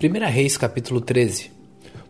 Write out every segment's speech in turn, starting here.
1 Reis capítulo 13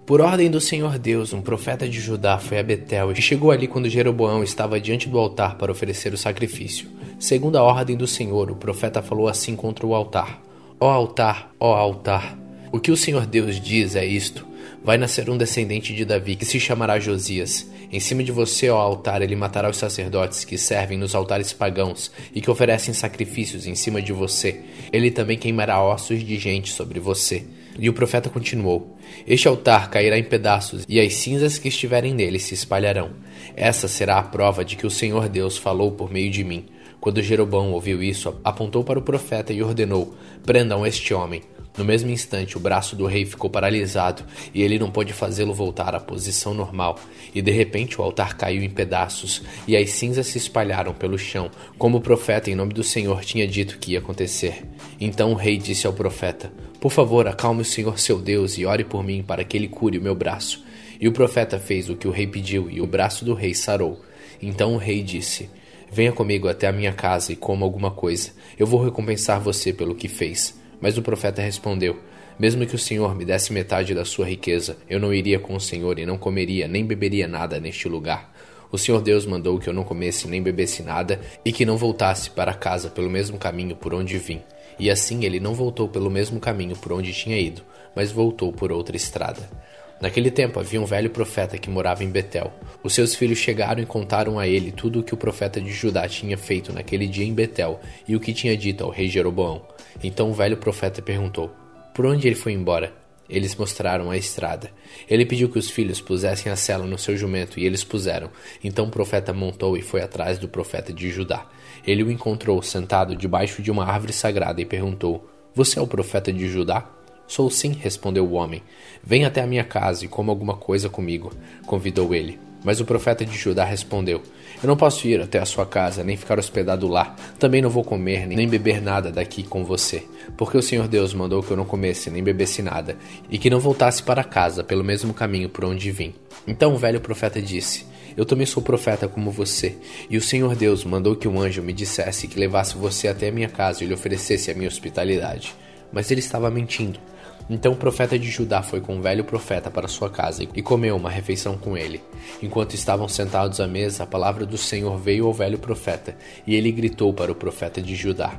Por ordem do Senhor Deus, um profeta de Judá foi a Betel e chegou ali quando Jeroboão estava diante do altar para oferecer o sacrifício. Segundo a ordem do Senhor, o profeta falou assim contra o altar: Ó altar, ó altar, o que o Senhor Deus diz é isto: Vai nascer um descendente de Davi que se chamará Josias. Em cima de você, ó altar, ele matará os sacerdotes que servem nos altares pagãos e que oferecem sacrifícios em cima de você. Ele também queimará ossos de gente sobre você. E o profeta continuou: Este altar cairá em pedaços, e as cinzas que estiverem nele se espalharão. Essa será a prova de que o Senhor Deus falou por meio de mim. Quando Jeroboão ouviu isso, apontou para o profeta e ordenou: Prendam este homem. No mesmo instante, o braço do rei ficou paralisado e ele não pôde fazê-lo voltar à posição normal. E de repente o altar caiu em pedaços e as cinzas se espalharam pelo chão, como o profeta, em nome do Senhor, tinha dito que ia acontecer. Então o rei disse ao profeta: Por favor, acalme o Senhor seu Deus e ore por mim para que ele cure o meu braço. E o profeta fez o que o rei pediu e o braço do rei sarou. Então o rei disse: Venha comigo até a minha casa e coma alguma coisa. Eu vou recompensar você pelo que fez. Mas o profeta respondeu: Mesmo que o Senhor me desse metade da sua riqueza, eu não iria com o Senhor e não comeria nem beberia nada neste lugar. O Senhor Deus mandou que eu não comesse nem bebesse nada e que não voltasse para casa pelo mesmo caminho por onde vim. E assim ele não voltou pelo mesmo caminho por onde tinha ido, mas voltou por outra estrada. Naquele tempo havia um velho profeta que morava em Betel. Os seus filhos chegaram e contaram a ele tudo o que o profeta de Judá tinha feito naquele dia em Betel e o que tinha dito ao rei Jeroboão. Então o velho profeta perguntou: Por onde ele foi embora? Eles mostraram a estrada. Ele pediu que os filhos pusessem a cela no seu jumento e eles puseram. Então o profeta montou e foi atrás do profeta de Judá. Ele o encontrou sentado debaixo de uma árvore sagrada e perguntou: Você é o profeta de Judá? Sou sim, respondeu o homem. Venha até a minha casa e coma alguma coisa comigo, convidou ele. Mas o profeta de Judá respondeu: Eu não posso ir até a sua casa, nem ficar hospedado lá. Também não vou comer, nem beber nada daqui com você. Porque o Senhor Deus mandou que eu não comesse, nem bebesse nada, e que não voltasse para casa pelo mesmo caminho por onde vim. Então o velho profeta disse: Eu também sou profeta como você, e o Senhor Deus mandou que um anjo me dissesse que levasse você até a minha casa e lhe oferecesse a minha hospitalidade. Mas ele estava mentindo então o profeta de Judá foi com o velho profeta para sua casa e comeu uma refeição com ele. Enquanto estavam sentados à mesa, a palavra do Senhor veio ao velho profeta, e ele gritou para o profeta de Judá: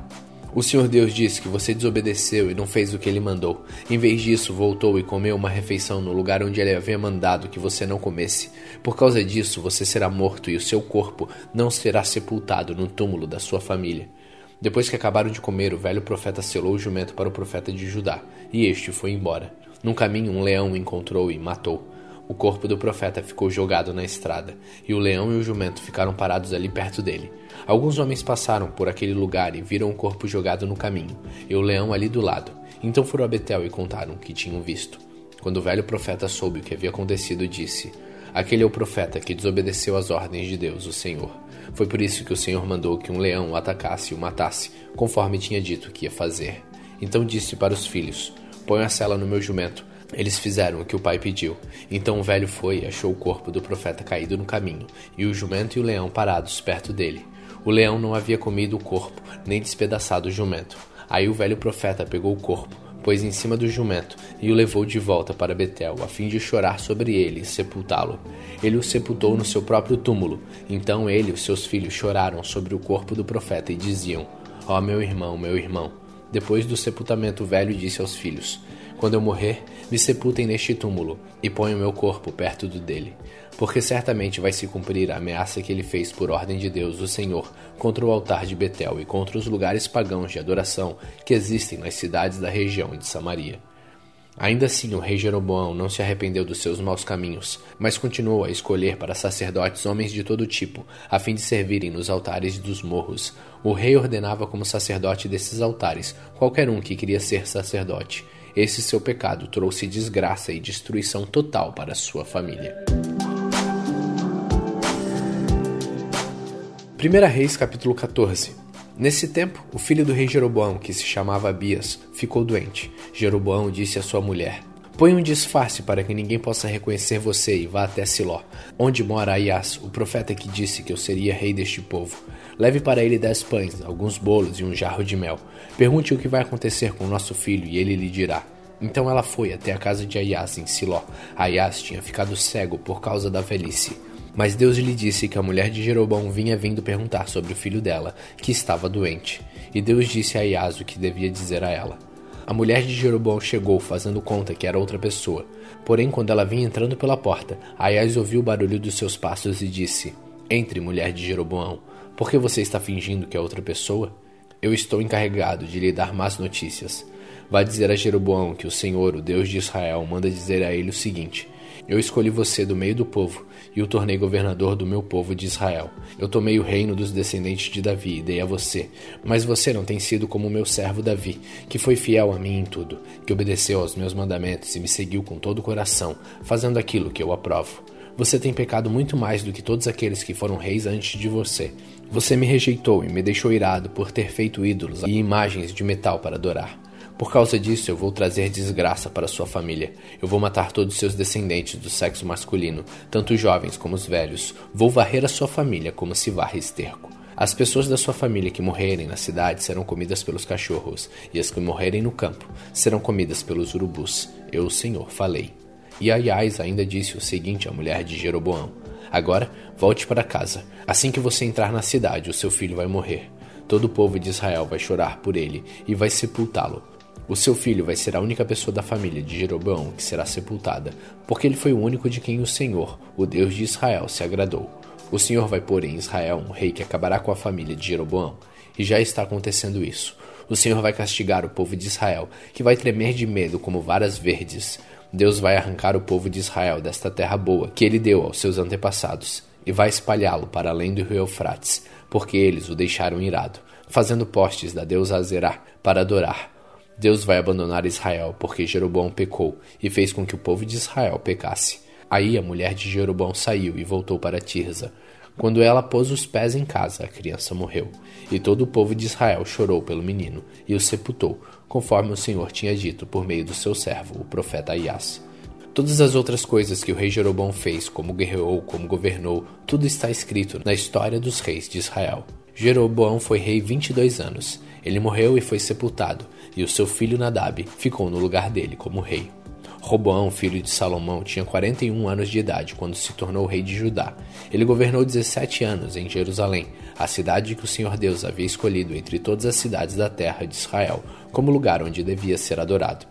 o Senhor Deus disse que você desobedeceu e não fez o que ele mandou. Em vez disso, voltou e comeu uma refeição no lugar onde ele havia mandado que você não comesse. Por causa disso, você será morto e o seu corpo não será sepultado no túmulo da sua família. Depois que acabaram de comer, o velho profeta selou o jumento para o profeta de Judá, e este foi embora. Num caminho, um leão o encontrou e matou. O corpo do profeta ficou jogado na estrada, e o leão e o jumento ficaram parados ali perto dele. Alguns homens passaram por aquele lugar e viram o corpo jogado no caminho, e o leão ali do lado. Então foram a Betel e contaram o que tinham visto. Quando o velho profeta soube o que havia acontecido, disse: Aquele é o profeta que desobedeceu às ordens de Deus, o Senhor. Foi por isso que o Senhor mandou que um leão o atacasse e o matasse, conforme tinha dito que ia fazer. Então disse para os filhos: Põe a cela no meu jumento. Eles fizeram o que o pai pediu. Então o velho foi e achou o corpo do profeta caído no caminho, e o jumento e o leão parados perto dele. O leão não havia comido o corpo, nem despedaçado o jumento. Aí o velho profeta pegou o corpo, pôs em cima do jumento e o levou de volta para Betel, a fim de chorar sobre ele e sepultá-lo. Ele o sepultou no seu próprio túmulo. Então ele e os seus filhos choraram sobre o corpo do profeta e diziam: Ó oh, meu irmão, meu irmão. Depois do sepultamento, o velho disse aos filhos: Quando eu morrer, me sepultem neste túmulo e ponham meu corpo perto do dele porque certamente vai se cumprir a ameaça que ele fez por ordem de Deus, o Senhor, contra o altar de Betel e contra os lugares pagãos de adoração que existem nas cidades da região de Samaria. Ainda assim, o rei Jeroboão não se arrependeu dos seus maus caminhos, mas continuou a escolher para sacerdotes homens de todo tipo, a fim de servirem nos altares dos morros. O rei ordenava como sacerdote desses altares qualquer um que queria ser sacerdote. Esse seu pecado trouxe desgraça e destruição total para sua família. 1 Reis capítulo 14 Nesse tempo, o filho do rei Jeroboão, que se chamava Abias, ficou doente. Jeroboão disse à sua mulher: Põe um disfarce para que ninguém possa reconhecer você e vá até Siló, onde mora Aias, o profeta que disse que eu seria rei deste povo. Leve para ele dez pães, alguns bolos e um jarro de mel. Pergunte o que vai acontecer com nosso filho e ele lhe dirá. Então ela foi até a casa de Aias em Siló. Aias tinha ficado cego por causa da velhice. Mas Deus lhe disse que a mulher de Jeroboão vinha vindo perguntar sobre o filho dela, que estava doente. E Deus disse a Aias o que devia dizer a ela. A mulher de Jeroboão chegou, fazendo conta que era outra pessoa. Porém, quando ela vinha entrando pela porta, Aias ouviu o barulho dos seus passos e disse: Entre, mulher de Jeroboão. Por que você está fingindo que é outra pessoa? Eu estou encarregado de lhe dar más notícias. Vá dizer a Jeroboão que o Senhor, o Deus de Israel, manda dizer a ele o seguinte: Eu escolhi você do meio do povo e o tornei governador do meu povo de Israel. Eu tomei o reino dos descendentes de Davi e dei a você, mas você não tem sido como o meu servo Davi, que foi fiel a mim em tudo, que obedeceu aos meus mandamentos e me seguiu com todo o coração, fazendo aquilo que eu aprovo. Você tem pecado muito mais do que todos aqueles que foram reis antes de você. Você me rejeitou e me deixou irado por ter feito ídolos e imagens de metal para adorar. Por causa disso, eu vou trazer desgraça para sua família. Eu vou matar todos seus descendentes do sexo masculino, tanto os jovens como os velhos. Vou varrer a sua família como se varre esterco. As pessoas da sua família que morrerem na cidade serão comidas pelos cachorros, e as que morrerem no campo serão comidas pelos urubus. Eu, o Senhor, falei. E Aias ainda disse o seguinte à mulher de Jeroboão: Agora, volte para casa. Assim que você entrar na cidade, o seu filho vai morrer. Todo o povo de Israel vai chorar por ele e vai sepultá-lo. O seu filho vai ser a única pessoa da família de Jeroboão que será sepultada, porque ele foi o único de quem o Senhor, o Deus de Israel, se agradou. O Senhor vai pôr em Israel um rei que acabará com a família de Jeroboão, e já está acontecendo isso. O Senhor vai castigar o povo de Israel, que vai tremer de medo como varas verdes. Deus vai arrancar o povo de Israel desta terra boa que ele deu aos seus antepassados, e vai espalhá-lo para além do rio Eufrates, porque eles o deixaram irado, fazendo postes da deusa Azerá para adorar Deus vai abandonar Israel, porque Jeroboão pecou e fez com que o povo de Israel pecasse. Aí a mulher de Jeroboão saiu e voltou para Tirza. Quando ela pôs os pés em casa, a criança morreu. E todo o povo de Israel chorou pelo menino e o sepultou, conforme o Senhor tinha dito por meio do seu servo, o profeta Aias. Todas as outras coisas que o rei Jeroboão fez, como guerreou, como governou, tudo está escrito na história dos reis de Israel. Jeroboão foi rei 22 anos. Ele morreu e foi sepultado, e o seu filho Nadab ficou no lugar dele como rei. Roboão, filho de Salomão, tinha 41 anos de idade quando se tornou rei de Judá. Ele governou 17 anos em Jerusalém, a cidade que o Senhor Deus havia escolhido entre todas as cidades da terra de Israel, como lugar onde devia ser adorado.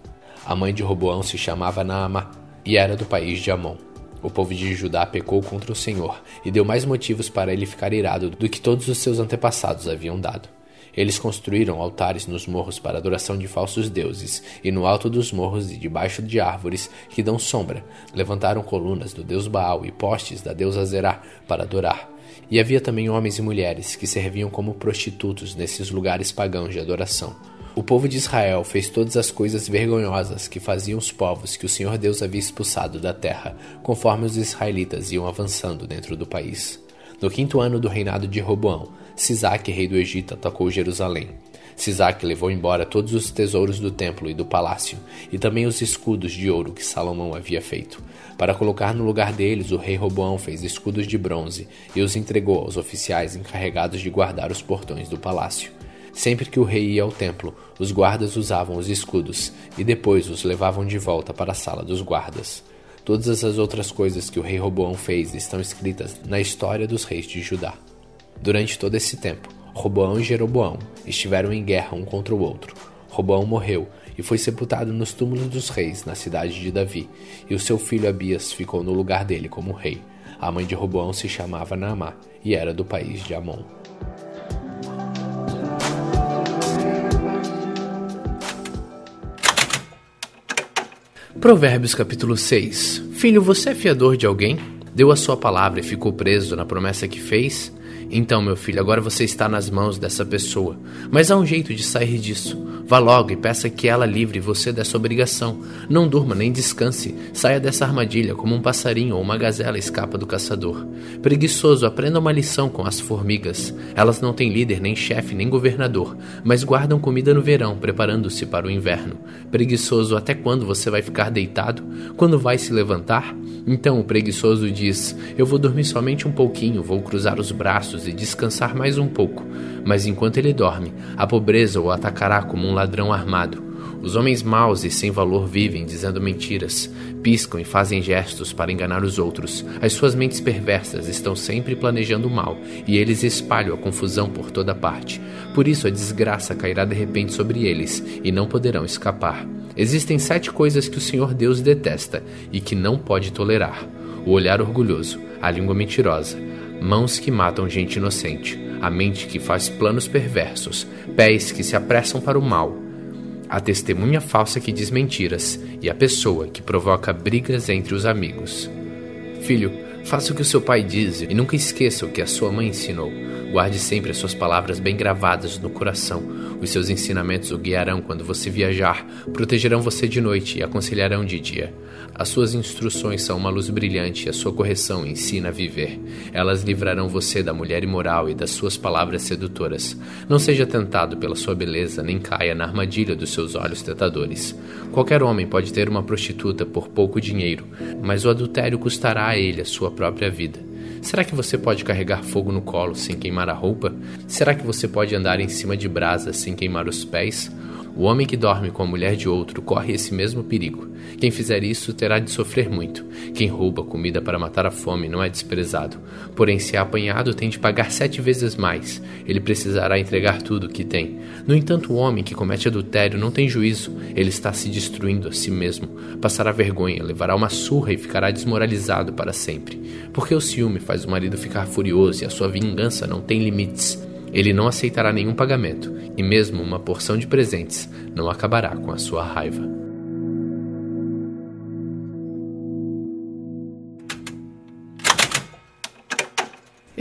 A mãe de Roboão se chamava Naamá e era do país de Amon. O povo de Judá pecou contra o Senhor e deu mais motivos para ele ficar irado do que todos os seus antepassados haviam dado. Eles construíram altares nos morros para adoração de falsos deuses, e no alto dos morros e debaixo de árvores que dão sombra, levantaram colunas do deus Baal e postes da deusa Zerá para adorar. E havia também homens e mulheres que serviam como prostitutos nesses lugares pagãos de adoração. O povo de Israel fez todas as coisas vergonhosas que faziam os povos que o Senhor Deus havia expulsado da terra, conforme os israelitas iam avançando dentro do país. No quinto ano do reinado de Roboão, Sisaque, rei do Egito, atacou Jerusalém. Sisaque levou embora todos os tesouros do templo e do palácio, e também os escudos de ouro que Salomão havia feito. Para colocar no lugar deles, o rei Roboão fez escudos de bronze e os entregou aos oficiais encarregados de guardar os portões do palácio. Sempre que o rei ia ao templo, os guardas usavam os escudos e depois os levavam de volta para a sala dos guardas. Todas as outras coisas que o rei Roboão fez estão escritas na história dos reis de Judá. Durante todo esse tempo, Roboão e Jeroboão estiveram em guerra um contra o outro. Roboão morreu e foi sepultado nos túmulos dos reis na cidade de Davi, e o seu filho Abias ficou no lugar dele como rei. A mãe de Roboão se chamava Naamá e era do país de Amon. Provérbios capítulo 6 Filho, você é fiador de alguém? Deu a sua palavra e ficou preso na promessa que fez? Então, meu filho, agora você está nas mãos dessa pessoa. Mas há um jeito de sair disso. Vá logo e peça que ela livre você dessa obrigação. Não durma nem descanse. Saia dessa armadilha como um passarinho ou uma gazela escapa do caçador. Preguiçoso, aprenda uma lição com as formigas. Elas não têm líder, nem chefe, nem governador, mas guardam comida no verão, preparando-se para o inverno. Preguiçoso, até quando você vai ficar deitado? Quando vai se levantar? Então o preguiçoso diz: Eu vou dormir somente um pouquinho, vou cruzar os braços e descansar mais um pouco. Mas enquanto ele dorme, a pobreza o atacará como um ladrão armado. Os homens maus e sem valor vivem dizendo mentiras, piscam e fazem gestos para enganar os outros. As suas mentes perversas estão sempre planejando o mal e eles espalham a confusão por toda parte. Por isso a desgraça cairá de repente sobre eles e não poderão escapar. Existem sete coisas que o Senhor Deus detesta e que não pode tolerar: o olhar orgulhoso, a língua mentirosa, mãos que matam gente inocente, a mente que faz planos perversos, pés que se apressam para o mal. A testemunha falsa que diz mentiras. E a pessoa que provoca brigas entre os amigos. Filho, faça o que o seu pai diz e nunca esqueça o que a sua mãe ensinou. Guarde sempre as suas palavras bem gravadas no coração. Os seus ensinamentos o guiarão quando você viajar, protegerão você de noite e aconselharão de dia. As suas instruções são uma luz brilhante e a sua correção ensina a viver. Elas livrarão você da mulher imoral e das suas palavras sedutoras. Não seja tentado pela sua beleza, nem caia na armadilha dos seus olhos tentadores. Qualquer homem pode ter uma prostituta por pouco dinheiro, mas o adultério custará a ele a sua própria vida. Será que você pode carregar fogo no colo sem queimar a roupa? Será que você pode andar em cima de brasas sem queimar os pés? O homem que dorme com a mulher de outro corre esse mesmo perigo. Quem fizer isso terá de sofrer muito. Quem rouba comida para matar a fome não é desprezado. Porém, se é apanhado, tem de pagar sete vezes mais. Ele precisará entregar tudo o que tem. No entanto, o homem que comete adultério não tem juízo. Ele está se destruindo a si mesmo. Passará vergonha, levará uma surra e ficará desmoralizado para sempre. Porque o ciúme faz o marido ficar furioso e a sua vingança não tem limites. Ele não aceitará nenhum pagamento, e mesmo uma porção de presentes não acabará com a sua raiva.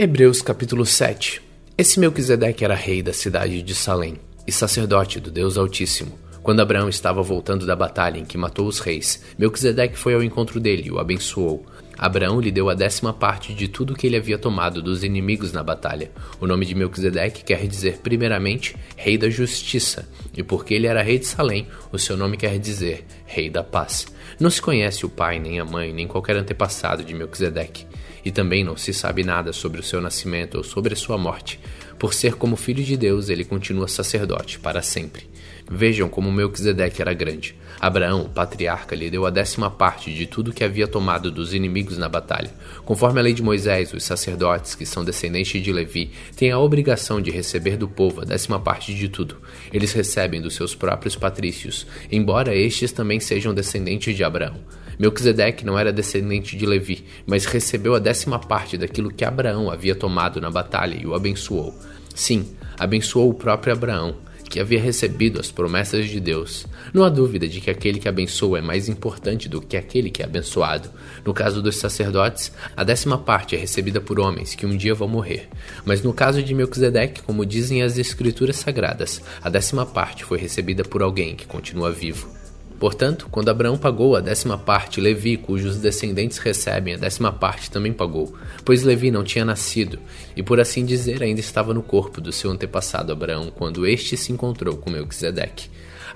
Hebreus capítulo 7 Esse Melquisedeque era rei da cidade de Salém e sacerdote do Deus Altíssimo. Quando Abraão estava voltando da batalha em que matou os reis, Melquisedeque foi ao encontro dele e o abençoou. Abraão lhe deu a décima parte de tudo que ele havia tomado dos inimigos na batalha. O nome de Melquisedeque quer dizer, primeiramente, Rei da Justiça, e porque ele era rei de Salém, o seu nome quer dizer Rei da Paz. Não se conhece o pai, nem a mãe, nem qualquer antepassado de Melquisedeque, e também não se sabe nada sobre o seu nascimento ou sobre a sua morte. Por ser como filho de Deus, ele continua sacerdote para sempre. Vejam como Melquisedeque era grande. Abraão, patriarca, lhe deu a décima parte de tudo que havia tomado dos inimigos na batalha. Conforme a lei de Moisés, os sacerdotes, que são descendentes de Levi, têm a obrigação de receber do povo a décima parte de tudo. Eles recebem dos seus próprios patrícios, embora estes também sejam descendentes de Abraão. Melquisedeque não era descendente de Levi, mas recebeu a décima parte daquilo que Abraão havia tomado na batalha e o abençoou. Sim, abençoou o próprio Abraão que havia recebido as promessas de Deus. Não há dúvida de que aquele que abençoa é mais importante do que aquele que é abençoado. No caso dos sacerdotes, a décima parte é recebida por homens que um dia vão morrer. Mas no caso de Melquisedeque, como dizem as escrituras sagradas, a décima parte foi recebida por alguém que continua vivo. Portanto, quando Abraão pagou a décima parte, Levi, cujos descendentes recebem a décima parte, também pagou, pois Levi não tinha nascido, e por assim dizer ainda estava no corpo do seu antepassado Abraão quando este se encontrou com Melquisedeque.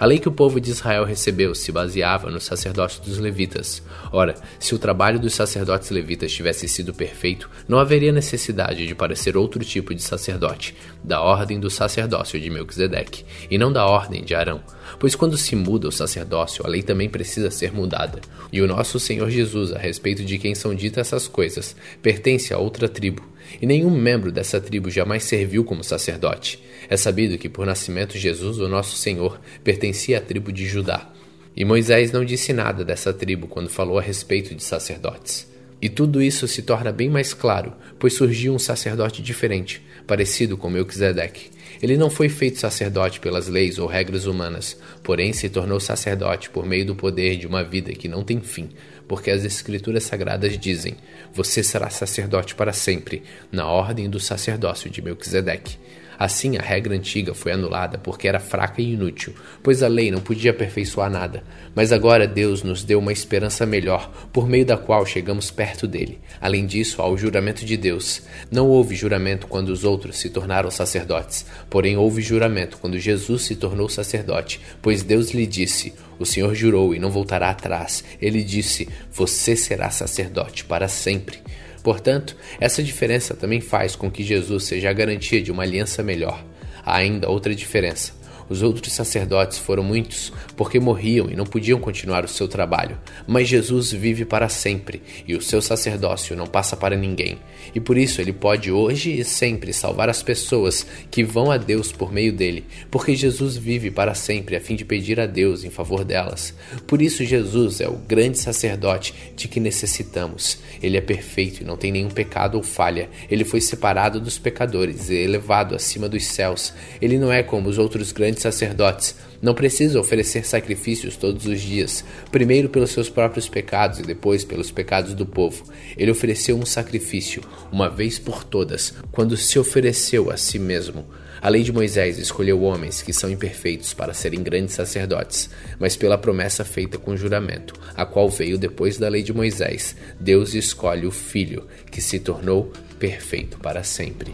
A lei que o povo de Israel recebeu se baseava no sacerdócio dos levitas. Ora, se o trabalho dos sacerdotes levitas tivesse sido perfeito, não haveria necessidade de parecer outro tipo de sacerdote, da ordem do sacerdócio de Melquisedeque, e não da ordem de Arão. Pois quando se muda o sacerdócio, a lei também precisa ser mudada. E o nosso Senhor Jesus, a respeito de quem são ditas essas coisas, pertence a outra tribo, e nenhum membro dessa tribo jamais serviu como sacerdote. É sabido que por nascimento Jesus, o nosso Senhor, pertencia à tribo de Judá. E Moisés não disse nada dessa tribo quando falou a respeito de sacerdotes. E tudo isso se torna bem mais claro, pois surgiu um sacerdote diferente, parecido com Melquisedeque. Ele não foi feito sacerdote pelas leis ou regras humanas, porém se tornou sacerdote por meio do poder de uma vida que não tem fim, porque as Escrituras Sagradas dizem: Você será sacerdote para sempre, na ordem do sacerdócio de Melquisedeque. Assim, a regra antiga foi anulada porque era fraca e inútil, pois a lei não podia aperfeiçoar nada. Mas agora Deus nos deu uma esperança melhor, por meio da qual chegamos perto dele. Além disso, há o juramento de Deus. Não houve juramento quando os outros se tornaram sacerdotes, porém houve juramento quando Jesus se tornou sacerdote, pois Deus lhe disse: O Senhor jurou e não voltará atrás. Ele disse: Você será sacerdote para sempre. Portanto, essa diferença também faz com que Jesus seja a garantia de uma aliança melhor. Há ainda outra diferença. Os outros sacerdotes foram muitos, porque morriam e não podiam continuar o seu trabalho. Mas Jesus vive para sempre, e o seu sacerdócio não passa para ninguém. E por isso ele pode hoje e sempre salvar as pessoas que vão a Deus por meio dele, porque Jesus vive para sempre a fim de pedir a Deus em favor delas. Por isso Jesus é o grande sacerdote de que necessitamos. Ele é perfeito e não tem nenhum pecado ou falha. Ele foi separado dos pecadores e elevado acima dos céus. Ele não é como os outros grandes sacerdotes. Não precisa oferecer sacrifícios todos os dias, primeiro pelos seus próprios pecados e depois pelos pecados do povo. Ele ofereceu um sacrifício, uma vez por todas, quando se ofereceu a si mesmo. A lei de Moisés escolheu homens que são imperfeitos para serem grandes sacerdotes, mas pela promessa feita com juramento, a qual veio depois da lei de Moisés, Deus escolhe o Filho, que se tornou perfeito para sempre.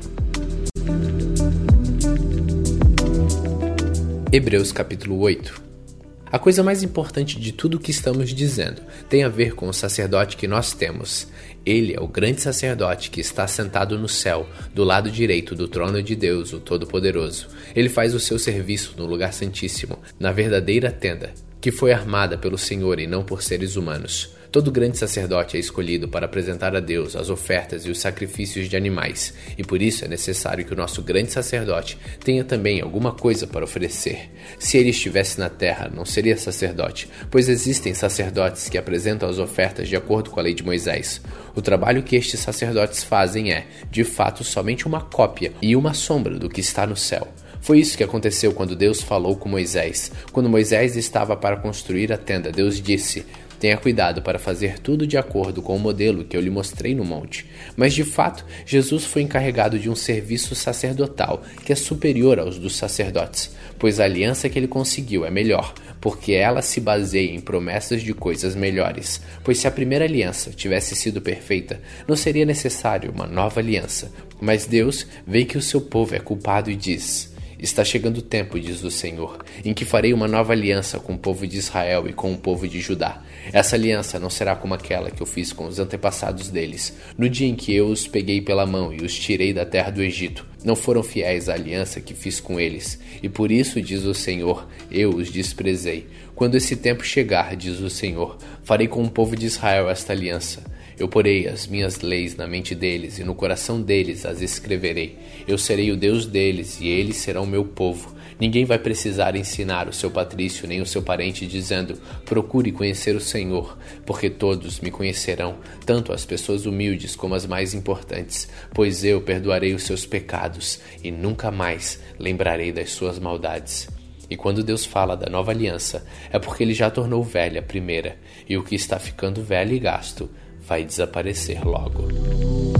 Hebreus capítulo 8 a coisa mais importante de tudo o que estamos dizendo tem a ver com o sacerdote que nós temos. Ele é o grande sacerdote que está sentado no céu, do lado direito do trono de Deus, o Todo-Poderoso. Ele faz o seu serviço no lugar santíssimo, na verdadeira tenda, que foi armada pelo Senhor e não por seres humanos. Todo grande sacerdote é escolhido para apresentar a Deus as ofertas e os sacrifícios de animais, e por isso é necessário que o nosso grande sacerdote tenha também alguma coisa para oferecer. Se ele estivesse na terra, não seria sacerdote, pois existem sacerdotes que apresentam as ofertas de acordo com a lei de Moisés. O trabalho que estes sacerdotes fazem é, de fato, somente uma cópia e uma sombra do que está no céu. Foi isso que aconteceu quando Deus falou com Moisés. Quando Moisés estava para construir a tenda, Deus disse: Tenha cuidado para fazer tudo de acordo com o modelo que eu lhe mostrei no monte. Mas de fato, Jesus foi encarregado de um serviço sacerdotal que é superior aos dos sacerdotes, pois a aliança que ele conseguiu é melhor, porque ela se baseia em promessas de coisas melhores. Pois se a primeira aliança tivesse sido perfeita, não seria necessário uma nova aliança. Mas Deus vê que o seu povo é culpado e diz: Está chegando o tempo, diz o Senhor, em que farei uma nova aliança com o povo de Israel e com o povo de Judá. Essa aliança não será como aquela que eu fiz com os antepassados deles, no dia em que eu os peguei pela mão e os tirei da terra do Egito. Não foram fiéis à aliança que fiz com eles, e por isso, diz o Senhor, eu os desprezei. Quando esse tempo chegar, diz o Senhor, farei com o povo de Israel esta aliança. Eu porei as minhas leis na mente deles e no coração deles as escreverei. Eu serei o Deus deles e eles serão meu povo. Ninguém vai precisar ensinar o seu patrício nem o seu parente, dizendo: procure conhecer o Senhor, porque todos me conhecerão, tanto as pessoas humildes como as mais importantes, pois eu perdoarei os seus pecados e nunca mais lembrarei das suas maldades. E quando Deus fala da nova aliança, é porque ele já tornou velha a primeira, e o que está ficando velho e gasto vai desaparecer logo.